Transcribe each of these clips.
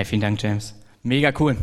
Hi, vielen Dank, James. Mega cool.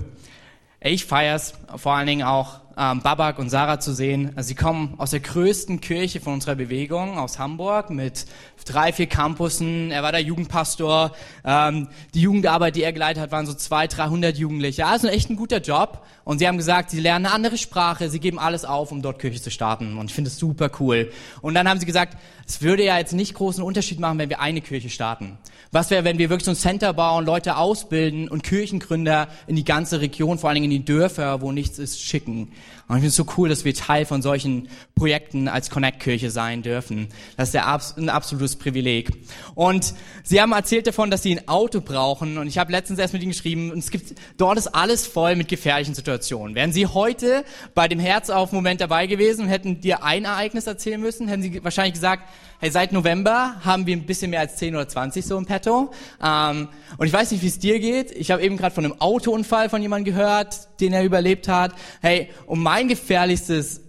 Ich feier's vor allen Dingen auch ähm, Babak und Sarah zu sehen. Also sie kommen aus der größten Kirche von unserer Bewegung, aus Hamburg, mit drei, vier Campussen. Er war der Jugendpastor. Ähm, die Jugendarbeit, die er geleitet hat, waren so zwei, dreihundert Jugendliche. Also echt ein guter Job. Und sie haben gesagt, sie lernen eine andere Sprache, sie geben alles auf, um dort Kirche zu starten. Und ich finde es super cool. Und dann haben sie gesagt, es würde ja jetzt nicht großen Unterschied machen, wenn wir eine Kirche starten. Was wäre, wenn wir wirklich so ein Center bauen, Leute ausbilden und Kirchengründer in die ganze Region, vor allen Dingen in die Dörfer, wo nichts ist, schicken? Und ich finde es so cool, dass wir Teil von solchen Projekten als Connect-Kirche sein dürfen. Das ist ein absolutes Privileg. Und sie haben erzählt davon, dass sie ein Auto brauchen. Und ich habe letztens erst mit ihnen geschrieben, und es gibt, dort ist alles voll mit gefährlichen Situationen. Wären sie heute bei dem Herzauf-Moment dabei gewesen und hätten dir ein Ereignis erzählen müssen, hätten sie wahrscheinlich gesagt, hey, seit November haben wir ein bisschen mehr als 10 oder 20 so im Petto. Ähm, und ich weiß nicht, wie es dir geht. Ich habe eben gerade von einem Autounfall von jemandem gehört, den er überlebt hat. Hey, und mein gefährlichstes,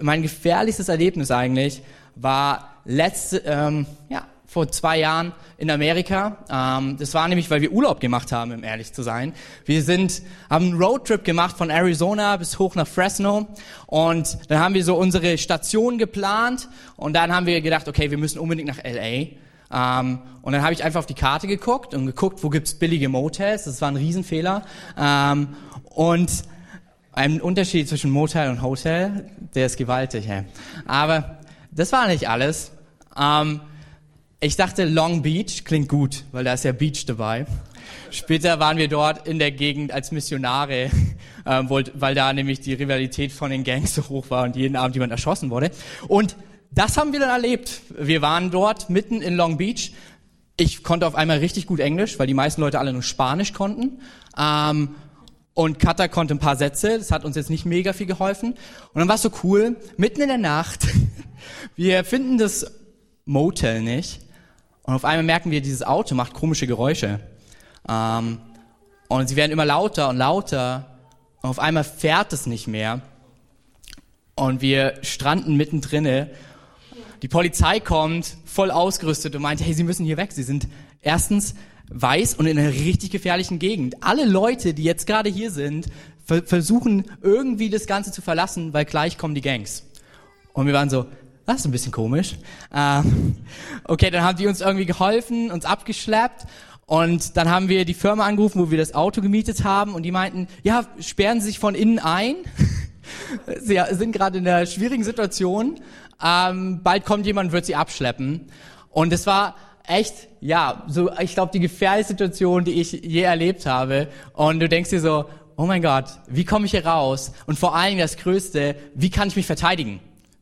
mein gefährlichstes Erlebnis eigentlich war letzte, ähm, ja, vor zwei Jahren in Amerika. Ähm, das war nämlich, weil wir Urlaub gemacht haben, um ehrlich zu sein. Wir sind, haben einen Roadtrip gemacht von Arizona bis hoch nach Fresno und dann haben wir so unsere Station geplant und dann haben wir gedacht, okay, wir müssen unbedingt nach LA. Ähm, und dann habe ich einfach auf die Karte geguckt und geguckt, wo gibt's billige Motels. Das war ein Riesenfehler. Ähm, und ein Unterschied zwischen Motel und Hotel, der ist gewaltig. Hey. Aber das war nicht alles. Ähm, ich dachte, Long Beach klingt gut, weil da ist ja Beach dabei. Später waren wir dort in der Gegend als Missionare, ähm, weil da nämlich die Rivalität von den Gangs so hoch war und jeden Abend jemand erschossen wurde. Und das haben wir dann erlebt. Wir waren dort mitten in Long Beach. Ich konnte auf einmal richtig gut Englisch, weil die meisten Leute alle nur Spanisch konnten. Ähm, und Kata konnte ein paar Sätze. Das hat uns jetzt nicht mega viel geholfen. Und dann war es so cool, mitten in der Nacht. wir finden das Motel nicht und auf einmal merken wir, dieses Auto macht komische Geräusche. Ähm, und sie werden immer lauter und lauter. Und auf einmal fährt es nicht mehr. Und wir stranden mittendrin. Die Polizei kommt, voll ausgerüstet und meint, hey, Sie müssen hier weg. Sie sind erstens weiß und in einer richtig gefährlichen Gegend. Alle Leute, die jetzt gerade hier sind, versuchen irgendwie das Ganze zu verlassen, weil gleich kommen die Gangs. Und wir waren so, das ist ein bisschen komisch. Ähm, okay, dann haben die uns irgendwie geholfen, uns abgeschleppt und dann haben wir die Firma angerufen, wo wir das Auto gemietet haben und die meinten, ja, sperren Sie sich von innen ein. Sie sind gerade in einer schwierigen Situation. Ähm, bald kommt jemand wird sie abschleppen. Und es war echt, ja, so, ich glaube, die gefährlichste Situation, die ich je erlebt habe. Und du denkst dir so, oh mein Gott, wie komme ich hier raus? Und vor Dingen das Größte, wie kann ich mich verteidigen?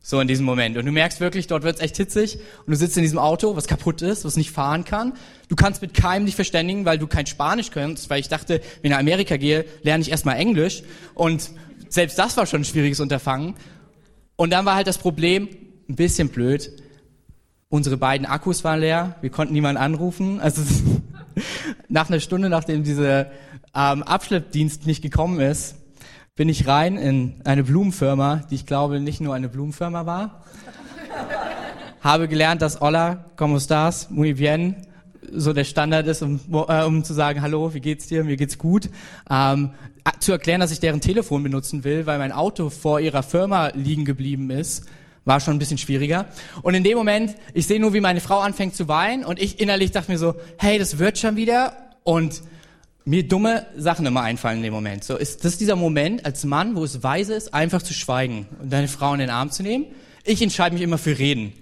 So in diesem Moment. Und du merkst wirklich, dort wird's echt hitzig und du sitzt in diesem Auto, was kaputt ist, was nicht fahren kann. Du kannst mit keinem dich verständigen, weil du kein Spanisch kannst, weil ich dachte, wenn ich nach Amerika gehe, lerne ich erstmal Englisch. Und selbst das war schon ein schwieriges Unterfangen. Und dann war halt das Problem, ein bisschen blöd, unsere beiden Akkus waren leer, wir konnten niemanden anrufen. Also nach einer Stunde, nachdem dieser ähm, Abschleppdienst nicht gekommen ist, bin ich rein in eine Blumenfirma, die ich glaube nicht nur eine Blumenfirma war. Habe gelernt, dass Hola, como estás, muy bien, so der Standard ist, um, äh, um zu sagen, hallo, wie geht's dir, mir geht's gut. Ähm, zu erklären, dass ich deren Telefon benutzen will, weil mein Auto vor ihrer Firma liegen geblieben ist, war schon ein bisschen schwieriger. Und in dem Moment, ich sehe nur, wie meine Frau anfängt zu weinen und ich innerlich dachte mir so, hey, das wird schon wieder. Und mir dumme Sachen immer einfallen in dem Moment. So ist das dieser Moment als Mann, wo es weise ist, einfach zu schweigen und deine Frau in den Arm zu nehmen. Ich entscheide mich immer für Reden.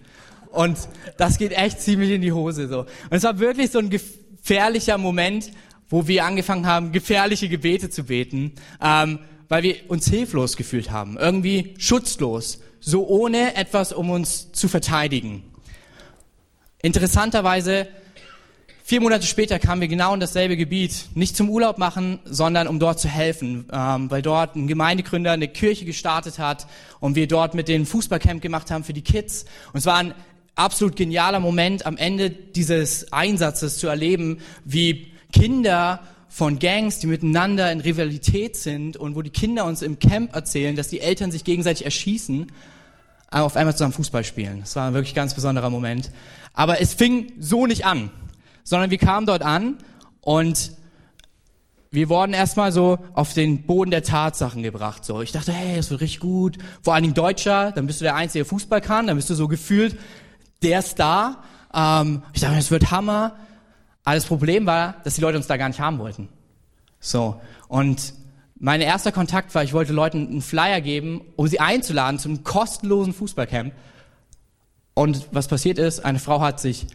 Und das geht echt ziemlich in die Hose so. Und es war wirklich so ein gefährlicher Moment, wo wir angefangen haben, gefährliche Gebete zu beten, ähm, weil wir uns hilflos gefühlt haben, irgendwie schutzlos, so ohne etwas, um uns zu verteidigen. Interessanterweise Vier Monate später kamen wir genau in dasselbe Gebiet, nicht zum Urlaub machen, sondern um dort zu helfen, ähm, weil dort ein Gemeindegründer eine Kirche gestartet hat und wir dort mit den Fußballcamp gemacht haben für die Kids. Und es war ein absolut genialer Moment am Ende dieses Einsatzes zu erleben, wie Kinder von Gangs, die miteinander in Rivalität sind und wo die Kinder uns im Camp erzählen, dass die Eltern sich gegenseitig erschießen, auf einmal zusammen Fußball spielen. Das war ein wirklich ganz besonderer Moment. Aber es fing so nicht an sondern wir kamen dort an und wir wurden erstmal so auf den Boden der Tatsachen gebracht. So, ich dachte, hey, das wird richtig gut. Vor allen Dingen Deutscher, dann bist du der einzige, der Fußball kann, dann bist du so gefühlt der Star. Ähm, ich dachte, das wird Hammer. Aber das Problem war, dass die Leute uns da gar nicht haben wollten. So und mein erster Kontakt war, ich wollte Leuten einen Flyer geben, um sie einzuladen zum kostenlosen Fußballcamp. Und was passiert ist, eine Frau hat sich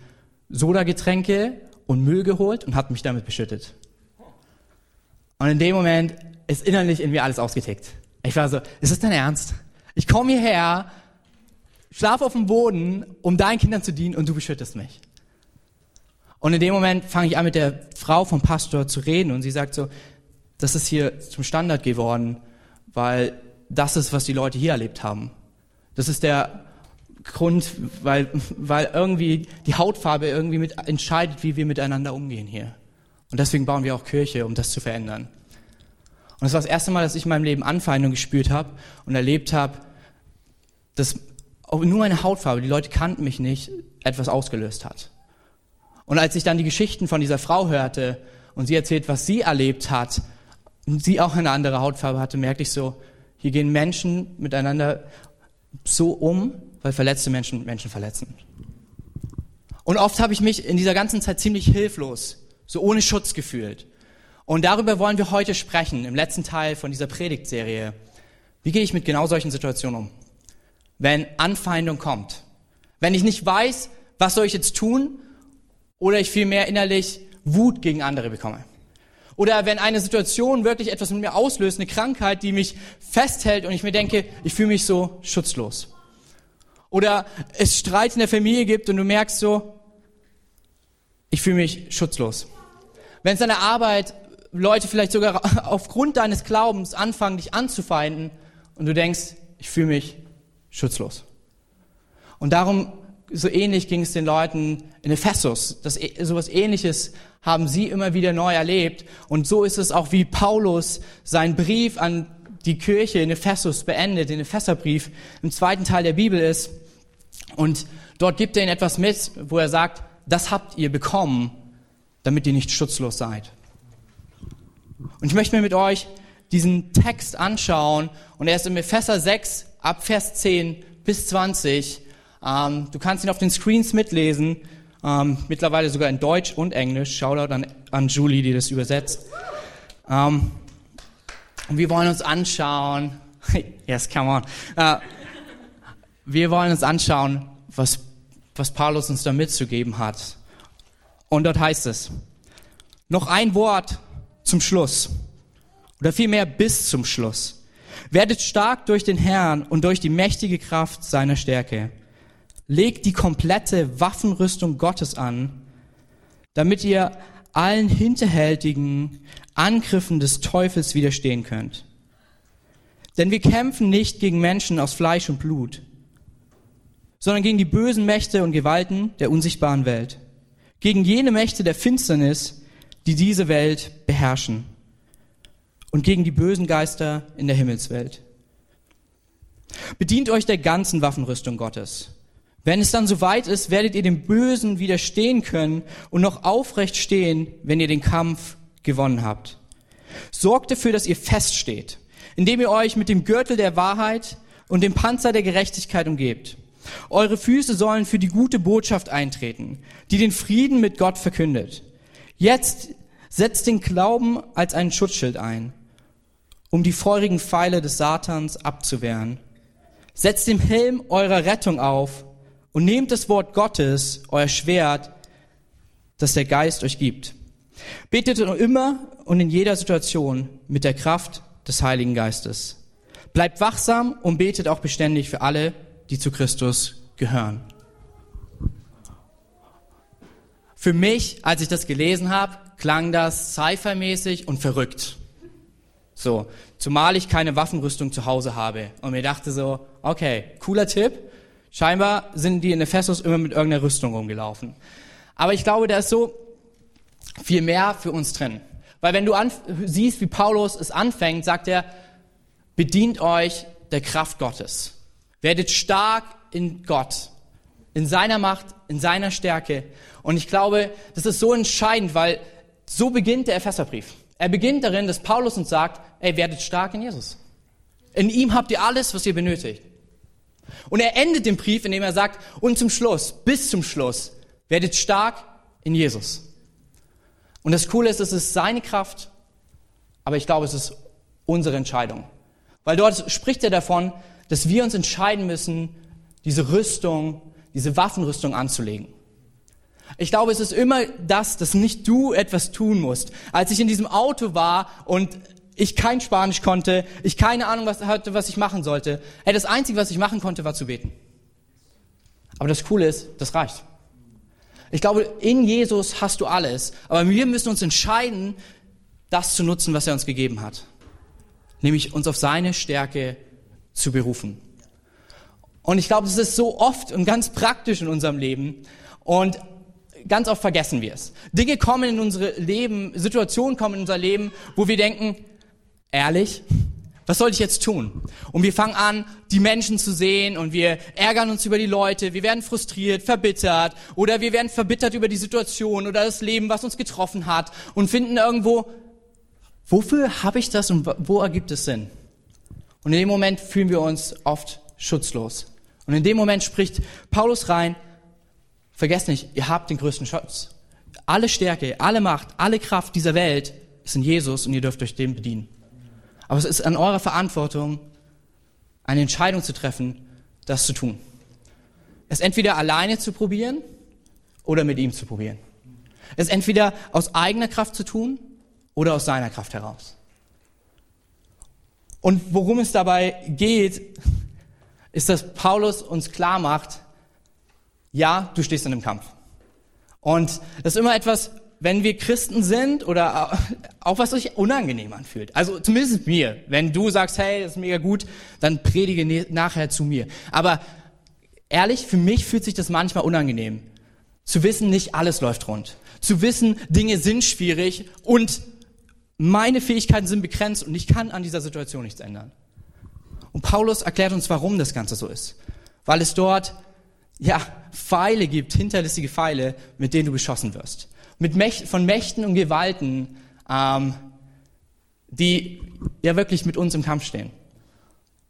Sodagetränke und Müll geholt und hat mich damit beschüttet. Und in dem Moment ist innerlich in mir alles ausgetickt. Ich war so, ist das dein Ernst? Ich komme hierher, schlafe auf dem Boden, um deinen Kindern zu dienen und du beschüttest mich. Und in dem Moment fange ich an, mit der Frau vom Pastor zu reden und sie sagt so, das ist hier zum Standard geworden, weil das ist, was die Leute hier erlebt haben. Das ist der Grund, weil, weil irgendwie die Hautfarbe irgendwie mit entscheidet, wie wir miteinander umgehen hier. Und deswegen bauen wir auch Kirche, um das zu verändern. Und das war das erste Mal, dass ich in meinem Leben Anfeindung gespürt habe und erlebt habe, dass nur meine Hautfarbe, die Leute kannten mich nicht, etwas ausgelöst hat. Und als ich dann die Geschichten von dieser Frau hörte und sie erzählt, was sie erlebt hat, und sie auch eine andere Hautfarbe hatte, merkte ich so, hier gehen Menschen miteinander so um, weil verletzte Menschen Menschen verletzen. Und oft habe ich mich in dieser ganzen Zeit ziemlich hilflos so ohne Schutz gefühlt. Und darüber wollen wir heute sprechen, im letzten Teil von dieser Predigtserie. Wie gehe ich mit genau solchen Situationen um? Wenn Anfeindung kommt. Wenn ich nicht weiß, was soll ich jetzt tun? Oder ich vielmehr innerlich Wut gegen andere bekomme. Oder wenn eine Situation wirklich etwas mit mir auslöst, eine Krankheit, die mich festhält und ich mir denke, ich fühle mich so schutzlos. Oder es Streit in der Familie gibt und du merkst so, ich fühle mich schutzlos. Wenn es an der Arbeit Leute vielleicht sogar aufgrund deines Glaubens anfangen, dich anzufeinden und du denkst, ich fühle mich schutzlos. Und darum, so ähnlich ging es den Leuten in Ephesus. Das, e, sowas ähnliches haben sie immer wieder neu erlebt. Und so ist es auch, wie Paulus seinen Brief an die Kirche in Ephesus beendet, den Epheserbrief im zweiten Teil der Bibel ist. Und dort gibt er ihnen etwas mit, wo er sagt, das habt ihr bekommen, damit ihr nicht schutzlos seid. Und ich möchte mir mit euch diesen Text anschauen und er ist im Epheser 6 ab Vers 10 bis 20. Ähm, du kannst ihn auf den Screens mitlesen, ähm, mittlerweile sogar in Deutsch und Englisch. Shoutout an, an Julie, die das übersetzt. Ähm, und wir wollen uns anschauen, yes, come on. Äh, wir wollen uns anschauen, was, was Paulus uns da mitzugeben hat. Und dort heißt es, noch ein Wort zum Schluss. Oder vielmehr bis zum Schluss. Werdet stark durch den Herrn und durch die mächtige Kraft seiner Stärke. Legt die komplette Waffenrüstung Gottes an, damit ihr allen hinterhältigen Angriffen des Teufels widerstehen könnt. Denn wir kämpfen nicht gegen Menschen aus Fleisch und Blut, sondern gegen die bösen Mächte und Gewalten der unsichtbaren Welt, gegen jene Mächte der Finsternis, die diese Welt beherrschen und gegen die bösen Geister in der Himmelswelt. Bedient euch der ganzen Waffenrüstung Gottes. Wenn es dann soweit ist, werdet ihr dem Bösen widerstehen können und noch aufrecht stehen, wenn ihr den Kampf gewonnen habt. Sorgt dafür, dass ihr feststeht, indem ihr euch mit dem Gürtel der Wahrheit und dem Panzer der Gerechtigkeit umgebt. Eure Füße sollen für die gute Botschaft eintreten, die den Frieden mit Gott verkündet. Jetzt setzt den Glauben als einen Schutzschild ein, um die feurigen Pfeile des Satans abzuwehren. Setzt den Helm eurer Rettung auf und nehmt das Wort Gottes, euer Schwert, das der Geist euch gibt. Betet immer und in jeder Situation mit der Kraft des Heiligen Geistes. Bleibt wachsam und betet auch beständig für alle, die zu Christus gehören. Für mich, als ich das gelesen habe, klang das sci-fi-mäßig und verrückt. So, zumal ich keine Waffenrüstung zu Hause habe und mir dachte so, okay, cooler Tipp. Scheinbar sind die in Ephesus immer mit irgendeiner Rüstung rumgelaufen. Aber ich glaube, da ist so viel mehr für uns drin. Weil wenn du siehst, wie Paulus es anfängt, sagt er, bedient euch der Kraft Gottes. Werdet stark in Gott in seiner Macht, in seiner Stärke. Und ich glaube, das ist so entscheidend, weil so beginnt der Epheserbrief. Er beginnt darin, dass Paulus uns sagt, ey, werdet stark in Jesus. In ihm habt ihr alles, was ihr benötigt. Und er endet den Brief, indem er sagt, und zum Schluss, bis zum Schluss, werdet stark in Jesus. Und das Coole ist, es ist seine Kraft, aber ich glaube, es ist unsere Entscheidung. Weil dort spricht er davon, dass wir uns entscheiden müssen, diese Rüstung, diese Waffenrüstung anzulegen. Ich glaube, es ist immer das, dass nicht du etwas tun musst. Als ich in diesem Auto war und ich kein Spanisch konnte, ich keine Ahnung was hatte, was ich machen sollte, hey, das Einzige, was ich machen konnte, war zu beten. Aber das Coole ist, das reicht. Ich glaube, in Jesus hast du alles, aber wir müssen uns entscheiden, das zu nutzen, was er uns gegeben hat. Nämlich uns auf seine Stärke zu berufen. Und ich glaube, das ist so oft und ganz praktisch in unserem Leben. Und ganz oft vergessen wir es. Dinge kommen in unsere Leben, Situationen kommen in unser Leben, wo wir denken, ehrlich, was soll ich jetzt tun? Und wir fangen an, die Menschen zu sehen und wir ärgern uns über die Leute, wir werden frustriert, verbittert oder wir werden verbittert über die Situation oder das Leben, was uns getroffen hat und finden irgendwo, wofür habe ich das und wo ergibt es Sinn? Und in dem Moment fühlen wir uns oft schutzlos. Und in dem Moment spricht Paulus rein, vergesst nicht, ihr habt den größten Schutz. Alle Stärke, alle Macht, alle Kraft dieser Welt ist in Jesus und ihr dürft euch dem bedienen. Aber es ist an eurer Verantwortung, eine Entscheidung zu treffen, das zu tun. Es entweder alleine zu probieren oder mit ihm zu probieren. Es entweder aus eigener Kraft zu tun oder aus seiner Kraft heraus. Und worum es dabei geht, ist, dass Paulus uns klar macht, ja, du stehst in einem Kampf. Und das ist immer etwas, wenn wir Christen sind oder auch was sich unangenehm anfühlt. Also zumindest mir. Wenn du sagst, hey, das ist mega gut, dann predige ne-, nachher zu mir. Aber ehrlich, für mich fühlt sich das manchmal unangenehm. Zu wissen, nicht alles läuft rund. Zu wissen, Dinge sind schwierig und meine Fähigkeiten sind begrenzt und ich kann an dieser Situation nichts ändern. Und Paulus erklärt uns, warum das Ganze so ist. Weil es dort, ja, Pfeile gibt, hinterlistige Pfeile, mit denen du beschossen wirst mit Mächt, von Mächten und Gewalten, ähm, die ja wirklich mit uns im Kampf stehen.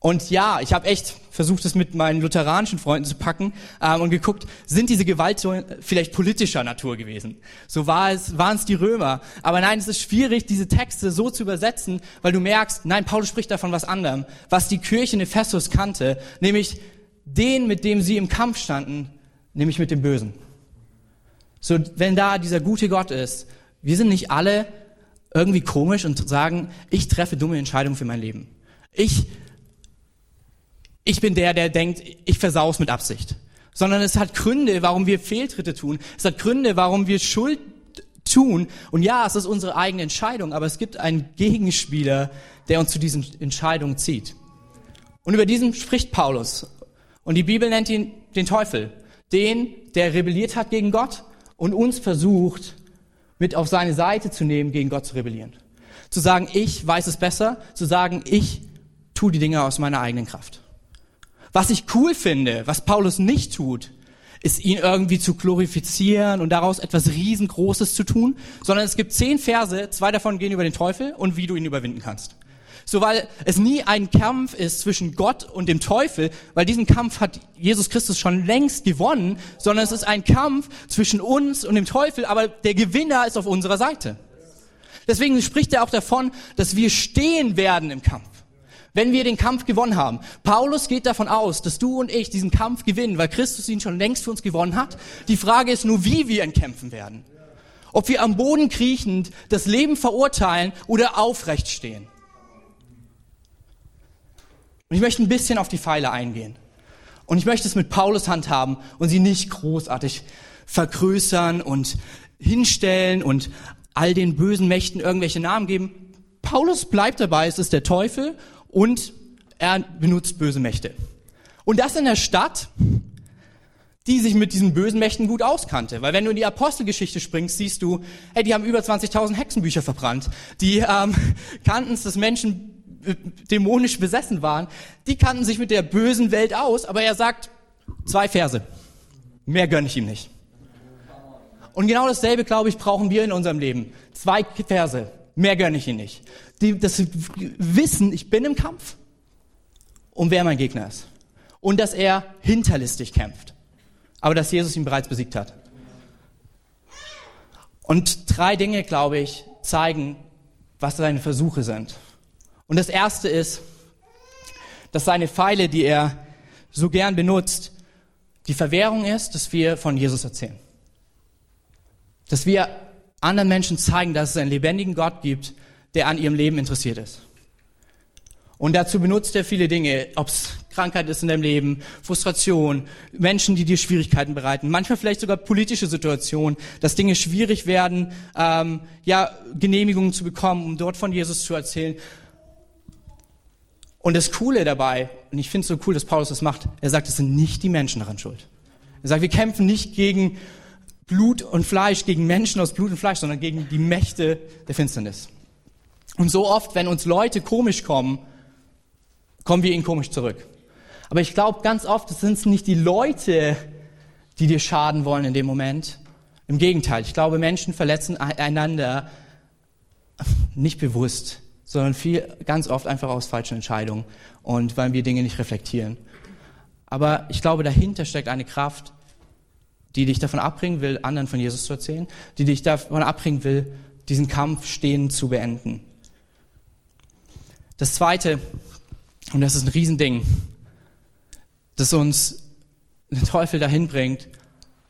Und ja, ich habe echt versucht, es mit meinen lutheranischen Freunden zu packen ähm, und geguckt, sind diese Gewalten vielleicht politischer Natur gewesen? So war es, waren es die Römer. Aber nein, es ist schwierig, diese Texte so zu übersetzen, weil du merkst, nein, Paulus spricht davon was anderem, was die Kirche in Ephesus kannte, nämlich den, mit dem sie im Kampf standen, nämlich mit dem Bösen. So, wenn da dieser gute Gott ist, wir sind nicht alle irgendwie komisch und sagen, ich treffe dumme Entscheidungen für mein Leben. Ich, ich bin der, der denkt, ich versau's mit Absicht. Sondern es hat Gründe, warum wir Fehltritte tun. Es hat Gründe, warum wir Schuld tun. Und ja, es ist unsere eigene Entscheidung, aber es gibt einen Gegenspieler, der uns zu diesen Entscheidungen zieht. Und über diesen spricht Paulus. Und die Bibel nennt ihn den Teufel. Den, der rebelliert hat gegen Gott und uns versucht, mit auf seine Seite zu nehmen, gegen Gott zu rebellieren. Zu sagen, ich weiß es besser, zu sagen, ich tue die Dinge aus meiner eigenen Kraft. Was ich cool finde, was Paulus nicht tut, ist ihn irgendwie zu glorifizieren und daraus etwas riesengroßes zu tun, sondern es gibt zehn Verse, zwei davon gehen über den Teufel und wie du ihn überwinden kannst. So, weil es nie ein Kampf ist zwischen Gott und dem Teufel, weil diesen Kampf hat Jesus Christus schon längst gewonnen, sondern es ist ein Kampf zwischen uns und dem Teufel, aber der Gewinner ist auf unserer Seite. Deswegen spricht er auch davon, dass wir stehen werden im Kampf. Wenn wir den Kampf gewonnen haben. Paulus geht davon aus, dass du und ich diesen Kampf gewinnen, weil Christus ihn schon längst für uns gewonnen hat. Die Frage ist nur, wie wir ihn kämpfen werden. Ob wir am Boden kriechend das Leben verurteilen oder aufrecht stehen. Und ich möchte ein bisschen auf die Pfeile eingehen. Und ich möchte es mit Paulus handhaben und sie nicht großartig vergrößern und hinstellen und all den bösen Mächten irgendwelche Namen geben. Paulus bleibt dabei, es ist der Teufel und er benutzt böse Mächte. Und das in der Stadt, die sich mit diesen bösen Mächten gut auskannte. Weil wenn du in die Apostelgeschichte springst, siehst du, hey, die haben über 20.000 Hexenbücher verbrannt. Die ähm, kannten es, dass Menschen dämonisch besessen waren, die kannten sich mit der bösen Welt aus, aber er sagt zwei Verse. Mehr gönne ich ihm nicht. Und genau dasselbe, glaube ich, brauchen wir in unserem Leben. Zwei Verse. Mehr gönne ich ihnen nicht. Die, das Wissen, ich bin im Kampf und wer mein Gegner ist. Und dass er hinterlistig kämpft. Aber dass Jesus ihn bereits besiegt hat. Und drei Dinge, glaube ich, zeigen, was seine Versuche sind. Und das erste ist, dass seine Pfeile, die er so gern benutzt, die Verwehrung ist, dass wir von Jesus erzählen. Dass wir anderen Menschen zeigen, dass es einen lebendigen Gott gibt, der an ihrem Leben interessiert ist. Und dazu benutzt er viele Dinge, ob es Krankheit ist in deinem Leben, Frustration, Menschen, die dir Schwierigkeiten bereiten, manchmal vielleicht sogar politische Situationen, dass Dinge schwierig werden, ähm, ja Genehmigungen zu bekommen, um dort von Jesus zu erzählen. Und das Coole dabei, und ich finde es so cool, dass Paulus das macht, er sagt, es sind nicht die Menschen daran schuld. Er sagt, wir kämpfen nicht gegen Blut und Fleisch, gegen Menschen aus Blut und Fleisch, sondern gegen die Mächte der Finsternis. Und so oft, wenn uns Leute komisch kommen, kommen wir ihnen komisch zurück. Aber ich glaube, ganz oft sind es nicht die Leute, die dir schaden wollen in dem Moment. Im Gegenteil, ich glaube, Menschen verletzen einander nicht bewusst, sondern viel, ganz oft einfach aus falschen Entscheidungen und weil wir Dinge nicht reflektieren. Aber ich glaube, dahinter steckt eine Kraft, die dich davon abbringen will, anderen von Jesus zu erzählen, die dich davon abbringen will, diesen Kampf stehen zu beenden. Das zweite, und das ist ein Riesending, das uns der Teufel dahin bringt,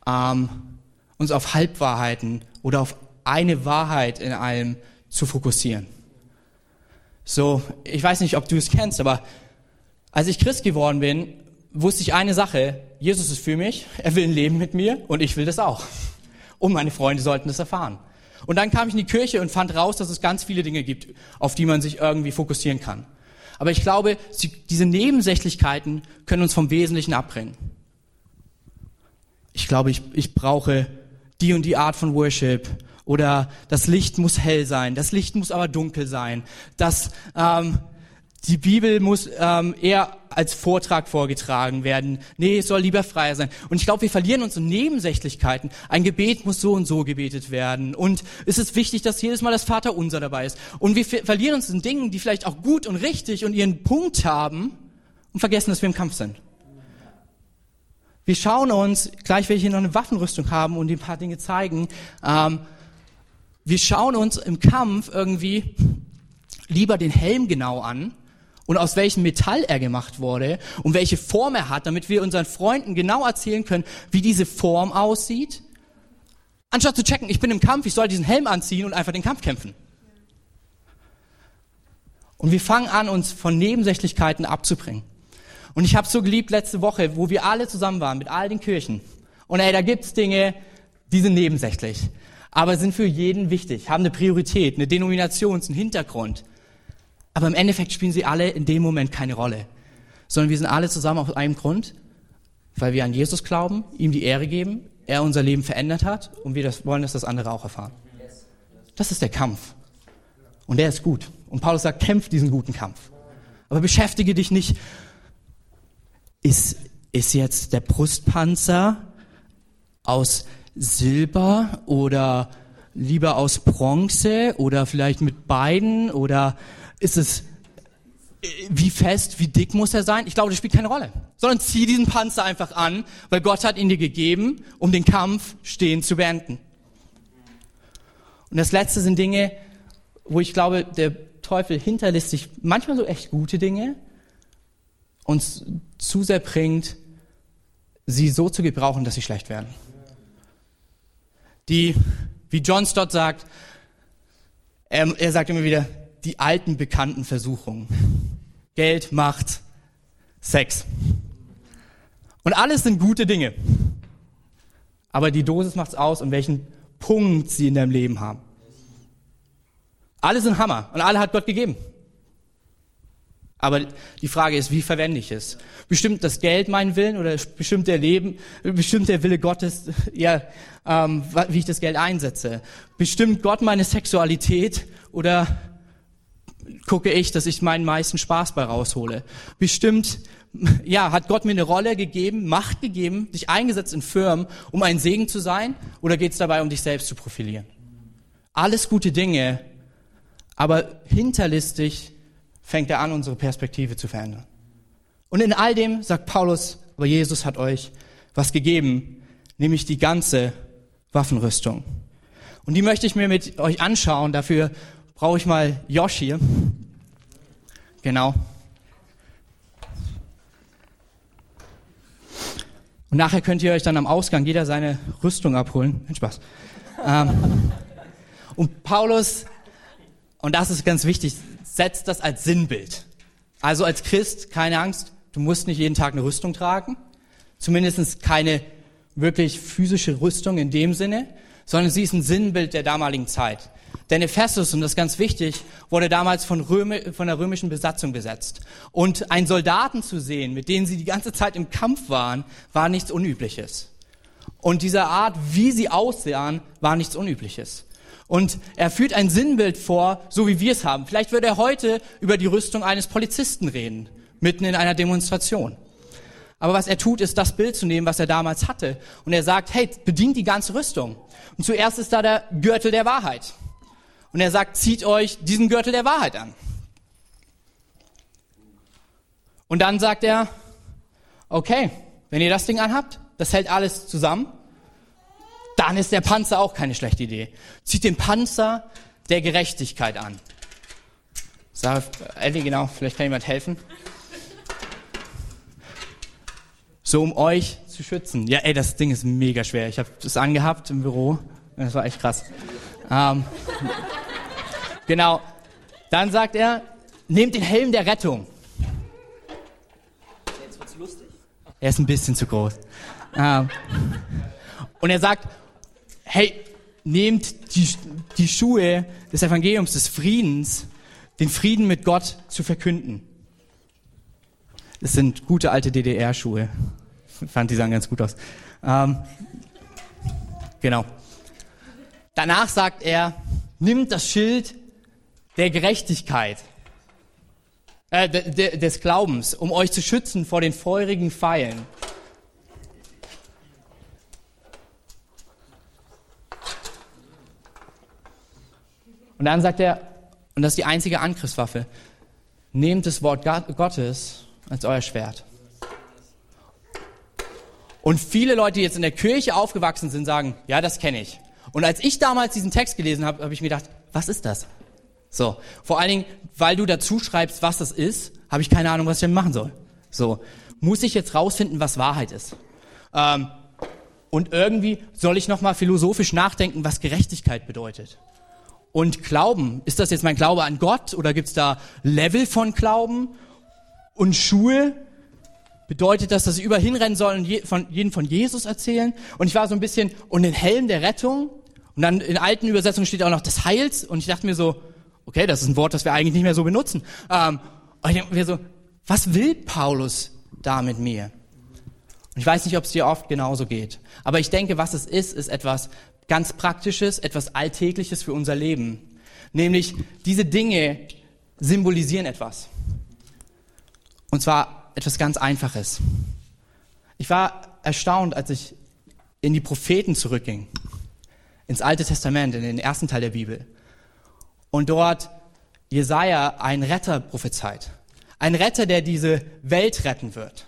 ähm, uns auf Halbwahrheiten oder auf eine Wahrheit in allem zu fokussieren. So, ich weiß nicht, ob du es kennst, aber als ich Christ geworden bin, wusste ich eine Sache. Jesus ist für mich, er will ein Leben mit mir und ich will das auch. Und meine Freunde sollten das erfahren. Und dann kam ich in die Kirche und fand raus, dass es ganz viele Dinge gibt, auf die man sich irgendwie fokussieren kann. Aber ich glaube, diese Nebensächlichkeiten können uns vom Wesentlichen abbringen. Ich glaube, ich, ich brauche die und die Art von Worship oder das Licht muss hell sein, das Licht muss aber dunkel sein, das, ähm, die Bibel muss ähm, eher als Vortrag vorgetragen werden. Nee, es soll lieber freier sein. Und ich glaube, wir verlieren uns in Nebensächlichkeiten. Ein Gebet muss so und so gebetet werden. Und es ist wichtig, dass jedes Mal das Vaterunser dabei ist. Und wir verlieren uns in Dingen, die vielleicht auch gut und richtig und ihren Punkt haben und vergessen, dass wir im Kampf sind. Wir schauen uns, gleich hier noch eine Waffenrüstung haben und ein paar Dinge zeigen, ähm, wir schauen uns im Kampf irgendwie lieber den Helm genau an und aus welchem Metall er gemacht wurde und welche Form er hat, damit wir unseren Freunden genau erzählen können, wie diese Form aussieht, anstatt zu checken, ich bin im Kampf, ich soll diesen Helm anziehen und einfach den Kampf kämpfen. Und wir fangen an, uns von Nebensächlichkeiten abzubringen. Und ich habe so geliebt letzte Woche, wo wir alle zusammen waren mit all den Kirchen. Und ey, da gibt's Dinge, die sind nebensächlich aber sind für jeden wichtig, haben eine Priorität, eine Denomination, einen Hintergrund. Aber im Endeffekt spielen sie alle in dem Moment keine Rolle, sondern wir sind alle zusammen auf einem Grund, weil wir an Jesus glauben, ihm die Ehre geben, er unser Leben verändert hat und wir das wollen, dass das andere auch erfahren. Das ist der Kampf. Und der ist gut. Und Paulus sagt, kämpf diesen guten Kampf. Aber beschäftige dich nicht, ist, ist jetzt der Brustpanzer aus Silber oder lieber aus Bronze oder vielleicht mit beiden oder ist es wie fest, wie dick muss er sein? Ich glaube, das spielt keine Rolle. Sondern zieh diesen Panzer einfach an, weil Gott hat ihn dir gegeben, um den Kampf stehen zu beenden. Und das letzte sind Dinge, wo ich glaube, der Teufel hinterlistig manchmal so echt gute Dinge uns zu sehr bringt, sie so zu gebrauchen, dass sie schlecht werden die, wie John Stott sagt, er, er sagt immer wieder, die alten bekannten Versuchungen. Geld, Macht, Sex. Und alles sind gute Dinge. Aber die Dosis macht's aus und welchen Punkt sie in deinem Leben haben. Alle sind Hammer und alle hat Gott gegeben. Aber die Frage ist, wie verwende ich es? Bestimmt das Geld meinen Willen oder bestimmt der Leben, bestimmt der Wille Gottes, ja, ähm, wie ich das Geld einsetze? Bestimmt Gott meine Sexualität oder gucke ich, dass ich meinen meisten Spaß bei raushole? Bestimmt, ja, hat Gott mir eine Rolle gegeben, Macht gegeben, dich eingesetzt in Firmen, um ein Segen zu sein? Oder geht es dabei um dich selbst zu profilieren? Alles gute Dinge, Aber hinterlistig fängt er an, unsere Perspektive zu verändern. Und in all dem sagt Paulus, aber Jesus hat euch was gegeben, nämlich die ganze Waffenrüstung. Und die möchte ich mir mit euch anschauen. Dafür brauche ich mal Josh hier. Genau. Und nachher könnt ihr euch dann am Ausgang jeder seine Rüstung abholen. Viel Spaß. Ähm, und Paulus, und das ist ganz wichtig, setzt das als Sinnbild. Also als Christ, keine Angst, du musst nicht jeden Tag eine Rüstung tragen. Zumindest keine wirklich physische Rüstung in dem Sinne, sondern sie ist ein Sinnbild der damaligen Zeit. Denn Ephesus, und das ist ganz wichtig, wurde damals von, Röme, von der römischen Besatzung besetzt. Und einen Soldaten zu sehen, mit denen sie die ganze Zeit im Kampf waren, war nichts Unübliches. Und diese Art, wie sie aussahen, war nichts Unübliches. Und er führt ein Sinnbild vor, so wie wir es haben. Vielleicht würde er heute über die Rüstung eines Polizisten reden, mitten in einer Demonstration. Aber was er tut, ist das Bild zu nehmen, was er damals hatte. Und er sagt, hey, bedient die ganze Rüstung. Und zuerst ist da der Gürtel der Wahrheit. Und er sagt, zieht euch diesen Gürtel der Wahrheit an. Und dann sagt er, okay, wenn ihr das Ding anhabt, das hält alles zusammen, dann ist der Panzer auch keine schlechte Idee. Zieht den Panzer der Gerechtigkeit an. Sag, Ellie, genau, vielleicht kann jemand helfen. So, um euch zu schützen. Ja, ey, das Ding ist mega schwer. Ich habe das angehabt im Büro. Das war echt krass. Ähm, genau. Dann sagt er, nehmt den Helm der Rettung. Jetzt wird's lustig. Er ist ein bisschen zu groß. Ähm, und er sagt, hey, nehmt die, die Schuhe des Evangeliums, des Friedens, den Frieden mit Gott zu verkünden. Das sind gute alte DDR-Schuhe. Ich fand, die sahen ganz gut aus. Ähm, genau. Danach sagt er, nimmt das Schild der Gerechtigkeit, äh, de, de, des Glaubens, um euch zu schützen vor den feurigen Pfeilen. Und dann sagt er, und das ist die einzige Angriffswaffe, nehmt das Wort Gottes als euer Schwert. Und viele Leute, die jetzt in der Kirche aufgewachsen sind, sagen, ja, das kenne ich. Und als ich damals diesen Text gelesen habe, habe ich mir gedacht, was ist das? So, vor allen Dingen, weil du dazu schreibst, was das ist, habe ich keine Ahnung, was ich denn machen soll. So, muss ich jetzt rausfinden, was Wahrheit ist. Ähm, und irgendwie soll ich nochmal philosophisch nachdenken, was Gerechtigkeit bedeutet. Und Glauben, ist das jetzt mein Glaube an Gott oder gibt es da Level von Glauben? Und Schuhe, bedeutet das, dass ich überall hinrennen soll und je, von, jeden von Jesus erzählen? Und ich war so ein bisschen, und den Helm der Rettung? Und dann in alten Übersetzungen steht auch noch des Heils. Und ich dachte mir so, okay, das ist ein Wort, das wir eigentlich nicht mehr so benutzen. Ähm, und ich denke mir so, was will Paulus da mit mir? Und ich weiß nicht, ob es dir oft genauso geht. Aber ich denke, was es ist, ist etwas ganz Praktisches, etwas Alltägliches für unser Leben. Nämlich, diese Dinge symbolisieren etwas. Und zwar etwas ganz Einfaches. Ich war erstaunt, als ich in die Propheten zurückging, ins Alte Testament, in den ersten Teil der Bibel. Und dort Jesaja einen Retter prophezeit. Ein Retter, der diese Welt retten wird.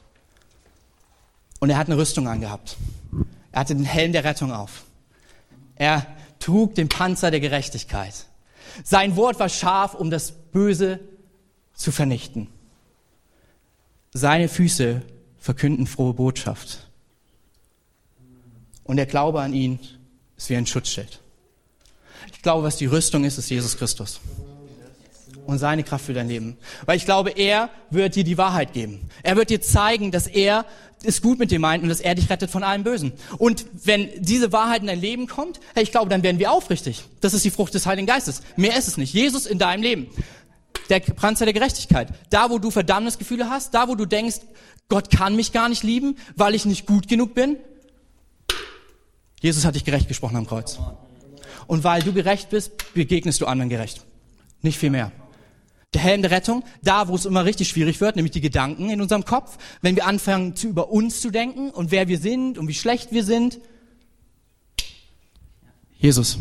Und er hat eine Rüstung angehabt. Er hatte den Helm der Rettung auf. Er trug den Panzer der Gerechtigkeit. Sein Wort war scharf, um das Böse zu vernichten. Seine Füße verkünden frohe Botschaft. Und der Glaube an ihn ist wie ein Schutzschild. Ich glaube, was die Rüstung ist, ist Jesus Christus. Und seine Kraft für dein Leben. Weil ich glaube, er wird dir die Wahrheit geben. Er wird dir zeigen, dass er es gut mit dir meint und dass er dich rettet von allem Bösen. Und wenn diese Wahrheit in dein Leben kommt, hey, ich glaube, dann werden wir aufrichtig. Das ist die Frucht des Heiligen Geistes. Mehr ist es nicht. Jesus in deinem Leben. Der Panzer der Gerechtigkeit. Da, wo du Verdammnisgefühle hast, da, wo du denkst, Gott kann mich gar nicht lieben, weil ich nicht gut genug bin. Jesus hat dich gerecht gesprochen am Kreuz. Und weil du gerecht bist, begegnest du anderen gerecht. Nicht viel mehr. Der Helm der Rettung, da wo es immer richtig schwierig wird, nämlich die Gedanken in unserem Kopf, wenn wir anfangen zu über uns zu denken und wer wir sind und wie schlecht wir sind. Jesus,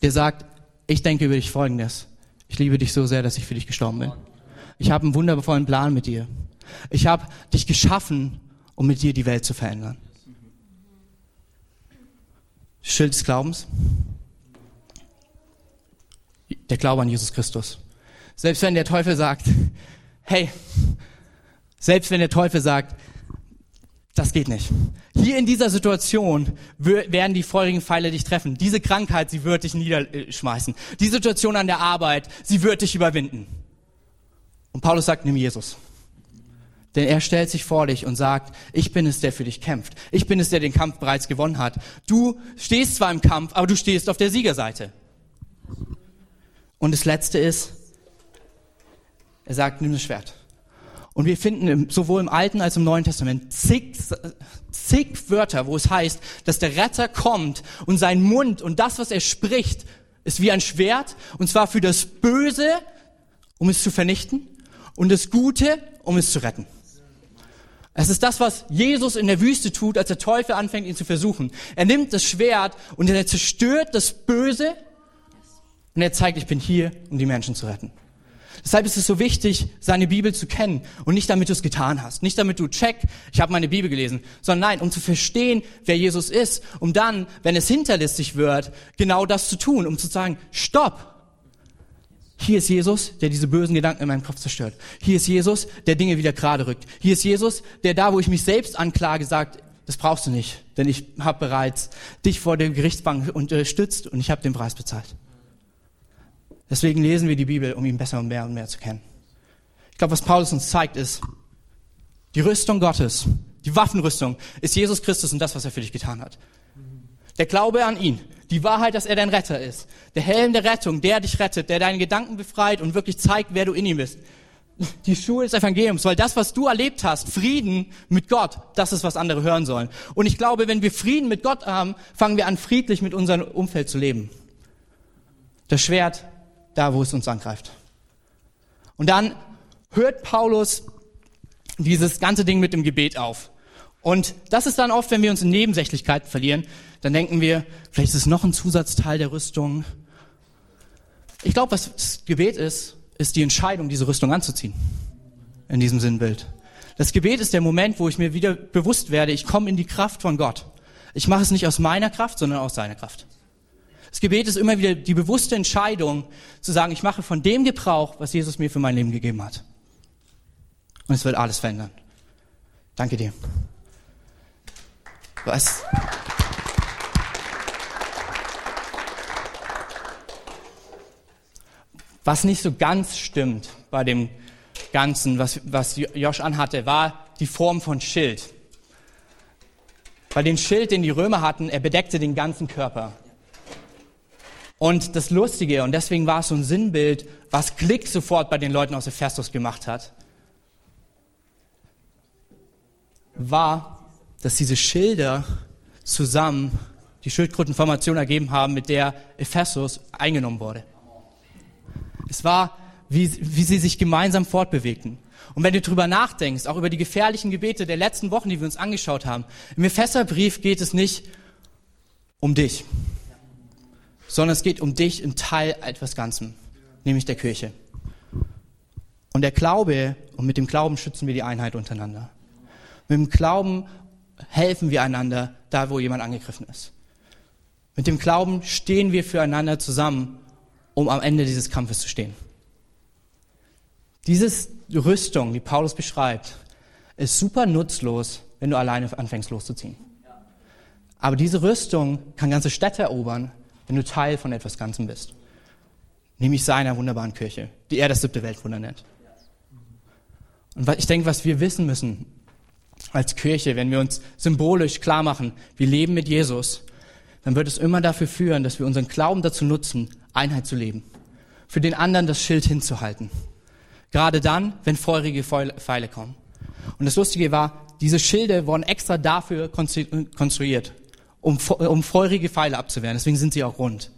der sagt, ich denke über dich Folgendes. Ich liebe dich so sehr, dass ich für dich gestorben bin. Ich habe einen wundervollen Plan mit dir. Ich habe dich geschaffen, um mit dir die Welt zu verändern. Schild des Glaubens. Der Glaube an Jesus Christus. Selbst wenn der Teufel sagt, hey, selbst wenn der Teufel sagt, das geht nicht. Hier in dieser Situation werden die feurigen Pfeile dich treffen. Diese Krankheit, sie wird dich niederschmeißen. Die Situation an der Arbeit, sie wird dich überwinden. Und Paulus sagt, nimm Jesus. Denn er stellt sich vor dich und sagt, ich bin es, der für dich kämpft. Ich bin es, der den Kampf bereits gewonnen hat. Du stehst zwar im Kampf, aber du stehst auf der Siegerseite. Und das Letzte ist, er sagt, nimm das Schwert. Und wir finden sowohl im Alten als im Neuen Testament zig, zig Wörter, wo es heißt, dass der Retter kommt und sein Mund und das, was er spricht, ist wie ein Schwert, und zwar für das Böse, um es zu vernichten, und das Gute, um es zu retten. Es ist das, was Jesus in der Wüste tut, als der Teufel anfängt, ihn zu versuchen. Er nimmt das Schwert und er zerstört das Böse und er zeigt, ich bin hier, um die Menschen zu retten. Deshalb ist es so wichtig, seine Bibel zu kennen und nicht damit du es getan hast, nicht damit du check, ich habe meine Bibel gelesen, sondern nein, um zu verstehen, wer Jesus ist, um dann, wenn es hinterlistig wird, genau das zu tun, um zu sagen, stopp. Hier ist Jesus, der diese bösen Gedanken in meinem Kopf zerstört. Hier ist Jesus, der Dinge wieder gerade rückt. Hier ist Jesus, der da, wo ich mich selbst anklage, sagt, das brauchst du nicht, denn ich habe bereits dich vor der Gerichtsbank unterstützt und ich habe den Preis bezahlt. Deswegen lesen wir die Bibel, um ihn besser und mehr und mehr zu kennen. Ich glaube, was Paulus uns zeigt, ist, die Rüstung Gottes, die Waffenrüstung, ist Jesus Christus und das, was er für dich getan hat. Der Glaube an ihn, die Wahrheit, dass er dein Retter ist, der Helm der Rettung, der dich rettet, der deine Gedanken befreit und wirklich zeigt, wer du in ihm bist. Die Schuhe des Evangeliums, weil das, was du erlebt hast, Frieden mit Gott, das ist, was andere hören sollen. Und ich glaube, wenn wir Frieden mit Gott haben, fangen wir an, friedlich mit unserem Umfeld zu leben. Das Schwert da, wo es uns angreift. Und dann hört Paulus dieses ganze Ding mit dem Gebet auf. Und das ist dann oft, wenn wir uns in Nebensächlichkeiten verlieren, dann denken wir, vielleicht ist es noch ein Zusatzteil der Rüstung. Ich glaube, was das Gebet ist, ist die Entscheidung, diese Rüstung anzuziehen. In diesem Sinnbild. Das Gebet ist der Moment, wo ich mir wieder bewusst werde, ich komme in die Kraft von Gott. Ich mache es nicht aus meiner Kraft, sondern aus seiner Kraft. Das Gebet ist immer wieder die bewusste Entscheidung zu sagen, ich mache von dem Gebrauch, was Jesus mir für mein Leben gegeben hat. Und es wird alles verändern. Danke dir. Was? Was nicht so ganz stimmt bei dem Ganzen, was, was Josh anhatte, war die Form von Schild. Bei dem Schild, den die Römer hatten, er bedeckte den ganzen Körper. Und das Lustige, und deswegen war es so ein Sinnbild, was Klick sofort bei den Leuten aus Ephesus gemacht hat, war, dass diese Schilder zusammen die Schildkrötenformation ergeben haben, mit der Ephesus eingenommen wurde. Es war, wie, wie sie sich gemeinsam fortbewegten. Und wenn du drüber nachdenkst, auch über die gefährlichen Gebete der letzten Wochen, die wir uns angeschaut haben, im Epheserbrief geht es nicht um dich sondern es geht um dich im Teil etwas Ganzem, nämlich der Kirche. Und der Glaube, und mit dem Glauben schützen wir die Einheit untereinander. Mit dem Glauben helfen wir einander da, wo jemand angegriffen ist. Mit dem Glauben stehen wir füreinander zusammen, um am Ende dieses Kampfes zu stehen. Diese Rüstung, die Paulus beschreibt, ist super nutzlos, wenn du alleine anfängst loszuziehen. Aber diese Rüstung kann ganze Städte erobern, wenn du Teil von etwas Ganzem bist. Nämlich seiner wunderbaren Kirche, die er das siebte Weltwunder nennt. Und ich denke, was wir wissen müssen als Kirche, wenn wir uns symbolisch klar machen, wir leben mit Jesus, dann wird es immer dafür führen, dass wir unseren Glauben dazu nutzen, Einheit zu leben. Für den anderen das Schild hinzuhalten. Gerade dann, wenn feurige Pfeile kommen. Und das Lustige war, diese Schilde wurden extra dafür konstruiert, um, um feurige Pfeile abzuwehren. Deswegen sind sie auch rund.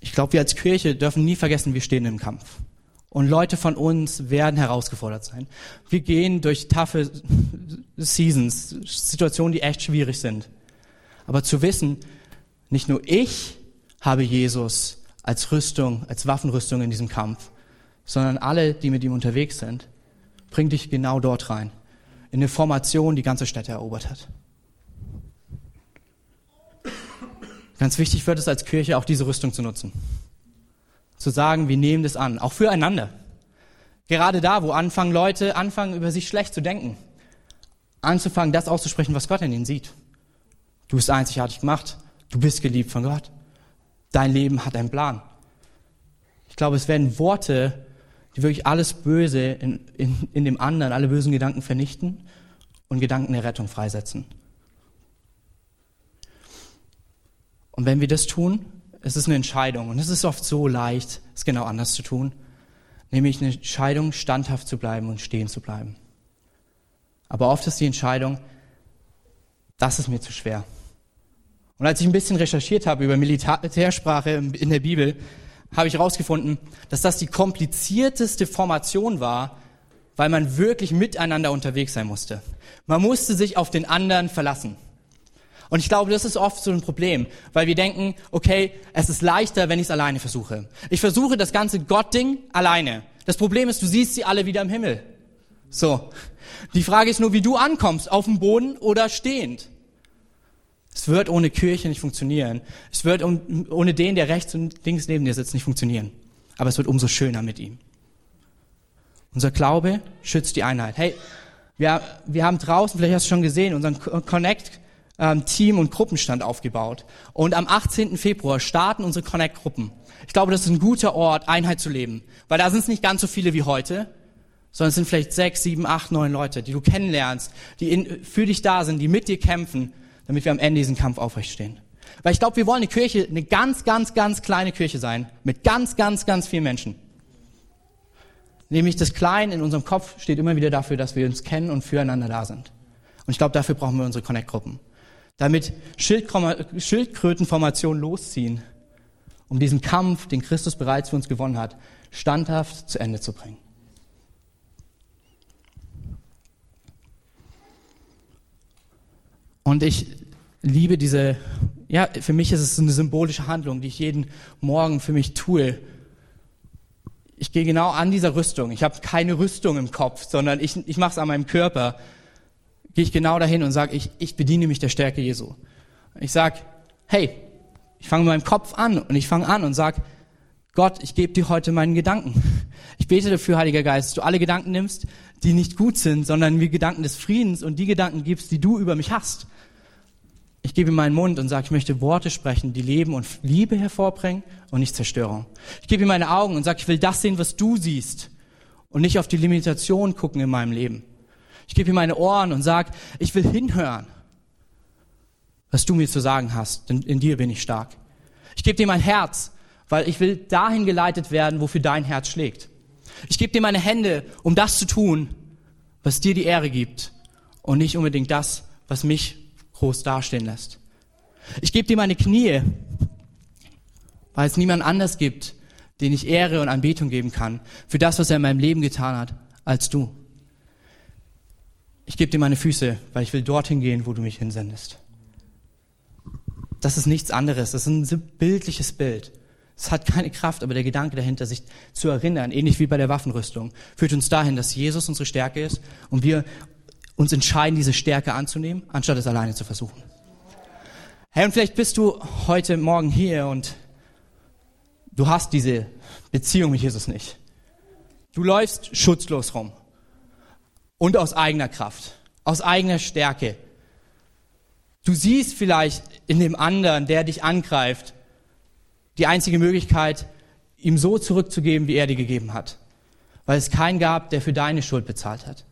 Ich glaube, wir als Kirche dürfen nie vergessen, wir stehen im Kampf. Und Leute von uns werden herausgefordert sein. Wir gehen durch taffe Seasons, Situationen, die echt schwierig sind. Aber zu wissen, Nicht nur ich habe Jesus als Rüstung, als Waffenrüstung in diesem Kampf, sondern alle, die mit ihm unterwegs sind, bringt dich genau dort rein. In eine Formation, die ganze Städte erobert hat. Ganz wichtig wird es als Kirche auch diese Rüstung zu nutzen. Zu sagen, wir nehmen das an, auch füreinander. Gerade da, wo anfangen Leute anfangen, über sich schlecht zu denken. Anzufangen, das auszusprechen, was Gott in ihnen sieht. Du bist einzigartig gemacht. Du bist geliebt von Gott. Dein Leben hat einen Plan. Ich glaube, es werden Worte, die wirklich alles Böse in, in, in dem anderen, alle bösen Gedanken vernichten und Gedanken der Rettung freisetzen. Und wenn wir das tun, es ist eine Entscheidung. Und es ist oft so leicht, es genau anders zu tun. Nämlich eine Entscheidung, standhaft zu bleiben und stehen zu bleiben. Aber oft ist die Entscheidung, das ist mir zu schwer. Und als ich ein bisschen recherchiert habe über Militärsprache in der Bibel, habe ich herausgefunden, dass das die komplizierteste Formation war, weil man wirklich miteinander unterwegs sein musste. Man musste sich auf den anderen verlassen. Und ich glaube, das ist oft so ein Problem, weil wir denken, okay, es ist leichter, wenn ich es alleine versuche. Ich versuche das ganze Gott-Ding alleine. Das Problem ist, du siehst sie alle wieder im Himmel. So. Die Frage ist nur, wie du ankommst, auf dem Boden oder stehend. Es wird ohne Kirche nicht funktionieren. Es wird ohne den, der rechts und links neben dir sitzt, nicht funktionieren. Aber es wird umso schöner mit ihm. Unser Glaube schützt die Einheit. Hey, wir, wir haben draußen, vielleicht hast du schon gesehen, unseren Connect ähm, Team und Gruppenstand aufgebaut. Und am 18. Februar starten unsere Connect-Gruppen. Ich glaube, das ist ein guter Ort, Einheit zu leben. Weil da sind es nicht ganz so viele wie heute, sondern es sind vielleicht sechs, sieben, acht, neun Leute, die du kennenlernst, die in, für dich da sind, die mit dir kämpfen, damit wir am Ende diesen Kampf aufrecht stehen. Weil ich glaube, wir wollen eine Kirche, eine ganz, ganz, ganz kleine Kirche sein, mit ganz, ganz, ganz vielen Menschen. Nämlich das Klein in unserem Kopf steht immer wieder dafür, dass wir uns kennen und füreinander da sind. Und ich glaube, dafür brauchen wir unsere Connect-Gruppen damit Schildkrötenformationen losziehen, um diesen Kampf, den Christus bereits für uns gewonnen hat, standhaft zu Ende zu bringen. Und ich liebe diese, ja, für mich ist es eine symbolische Handlung, die ich jeden Morgen für mich tue. Ich gehe genau an dieser Rüstung. Ich habe keine Rüstung im Kopf, sondern ich, ich mache es an meinem Körper gehe ich genau dahin und sage, ich, ich bediene mich der Stärke Jesu. Ich sage, hey, ich fange mit meinem Kopf an und ich fange an und sage, Gott, ich gebe dir heute meinen Gedanken. Ich bete dafür, Heiliger Geist, dass du alle Gedanken nimmst, die nicht gut sind, sondern mir Gedanken des Friedens und die Gedanken gibst, die du über mich hast. Ich gebe meinen Mund und sage, ich möchte Worte sprechen, die Leben und Liebe hervorbringen und nicht Zerstörung. Ich gebe ihm meine Augen und sage, ich will das sehen, was du siehst und nicht auf die Limitation gucken in meinem Leben. Ich gebe ihm meine Ohren und sag, ich will hinhören, was du mir zu sagen hast, denn in dir bin ich stark. Ich gebe dir mein Herz, weil ich will dahin geleitet werden, wofür dein Herz schlägt. Ich gebe dir meine Hände, um das zu tun, was dir die Ehre gibt und nicht unbedingt das, was mich groß dastehen lässt. Ich gebe dir meine Knie, weil es niemand anders gibt, den ich Ehre und Anbetung geben kann für das, was er in meinem Leben getan hat, als du. Ich gebe dir meine Füße, weil ich will dorthin gehen, wo du mich hinsendest. Das ist nichts anderes. Das ist ein bildliches Bild. Es hat keine Kraft, aber der Gedanke dahinter, sich zu erinnern, ähnlich wie bei der Waffenrüstung, führt uns dahin, dass Jesus unsere Stärke ist und wir uns entscheiden, diese Stärke anzunehmen, anstatt es alleine zu versuchen. Hey, und vielleicht bist du heute Morgen hier und du hast diese Beziehung mit Jesus nicht. Du läufst schutzlos rum und aus eigener Kraft, aus eigener Stärke. Du siehst vielleicht in dem anderen, der dich angreift, die einzige Möglichkeit, ihm so zurückzugeben, wie er dir gegeben hat, weil es keinen gab, der für deine Schuld bezahlt hat.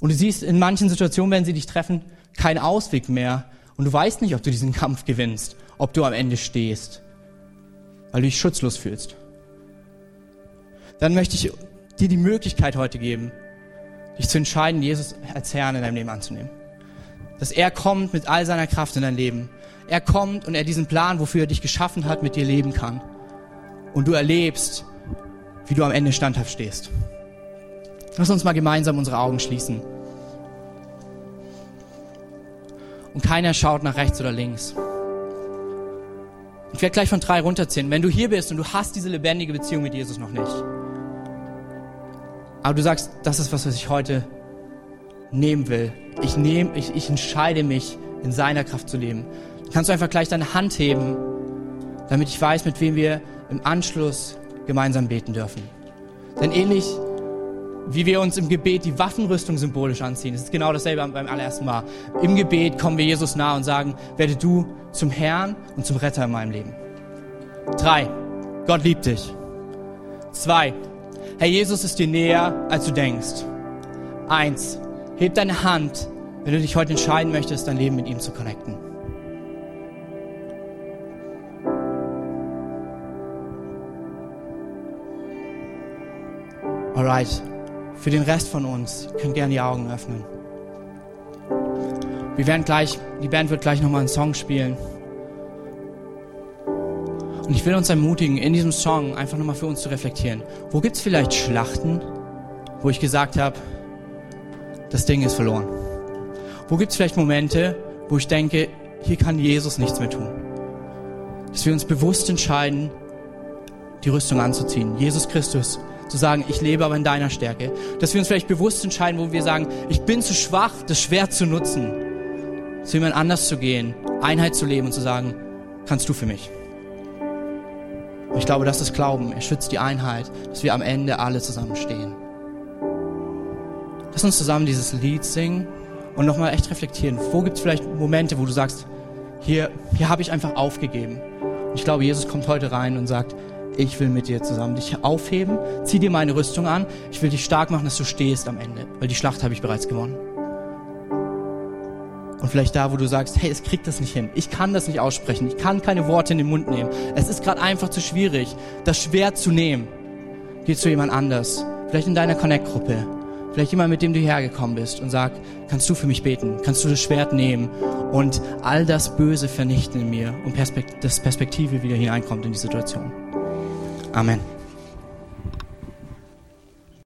Und du siehst in manchen Situationen, wenn sie dich treffen, keinen Ausweg mehr und du weißt nicht, ob du diesen Kampf gewinnst, ob du am Ende stehst, weil du dich schutzlos fühlst. Dann möchte ich dir die Möglichkeit heute geben, dich zu entscheiden, Jesus als Herrn in deinem Leben anzunehmen. Dass er kommt mit all seiner Kraft in dein Leben. Er kommt und er diesen Plan, wofür er dich geschaffen hat, mit dir leben kann. Und du erlebst, wie du am Ende standhaft stehst. Lass uns mal gemeinsam unsere Augen schließen. Und keiner schaut nach rechts oder links. Ich werde gleich von drei runterzählen. Wenn du hier bist und du hast diese lebendige Beziehung mit Jesus noch nicht, aber du sagst, das ist was, was ich heute nehmen will. Ich nehme, ich, ich entscheide mich, in seiner Kraft zu leben. Kannst du einfach gleich deine Hand heben, damit ich weiß, mit wem wir im Anschluss gemeinsam beten dürfen. Denn ähnlich wie wir uns im Gebet die Waffenrüstung symbolisch anziehen, das ist genau dasselbe beim allerersten Mal. Im Gebet kommen wir Jesus nah und sagen, werde du zum Herrn und zum Retter in meinem Leben. Drei, Gott liebt dich. Zwei, Herr Jesus ist dir näher, als du denkst. Eins, heb deine Hand, wenn du dich heute entscheiden möchtest, dein Leben mit ihm zu connecten. Alright, für den Rest von uns könnt gerne die Augen öffnen. Wir werden gleich, die Band wird gleich nochmal einen Song spielen. Und ich will uns ermutigen, in diesem Song einfach nochmal für uns zu reflektieren. Wo gibt es vielleicht Schlachten, wo ich gesagt habe, das Ding ist verloren? Wo gibt es vielleicht Momente, wo ich denke, hier kann Jesus nichts mehr tun? Dass wir uns bewusst entscheiden, die Rüstung anzuziehen. Jesus Christus zu sagen, ich lebe aber in deiner Stärke. Dass wir uns vielleicht bewusst entscheiden, wo wir sagen, ich bin zu schwach, das Schwert zu nutzen, zu jemand anders zu gehen, Einheit zu leben und zu sagen, kannst du für mich. Und ich glaube, das ist Glauben. Er schützt die Einheit, dass wir am Ende alle zusammenstehen. Lass uns zusammen dieses Lied singen und nochmal echt reflektieren. Wo gibt es vielleicht Momente, wo du sagst, hier, hier habe ich einfach aufgegeben. Ich glaube, Jesus kommt heute rein und sagt, ich will mit dir zusammen dich aufheben, zieh dir meine Rüstung an, ich will dich stark machen, dass du stehst am Ende, weil die Schlacht habe ich bereits gewonnen. Und vielleicht da, wo du sagst, hey, es kriegt das nicht hin, ich kann das nicht aussprechen, ich kann keine Worte in den Mund nehmen, es ist gerade einfach zu schwierig, das Schwert zu nehmen. Geh zu jemand anders, vielleicht in deiner Connect-Gruppe, vielleicht jemand, mit dem du hergekommen bist und sag, kannst du für mich beten, kannst du das Schwert nehmen und all das Böse vernichten in mir und Perspekt dass Perspektive wieder hineinkommt in die Situation. Amen.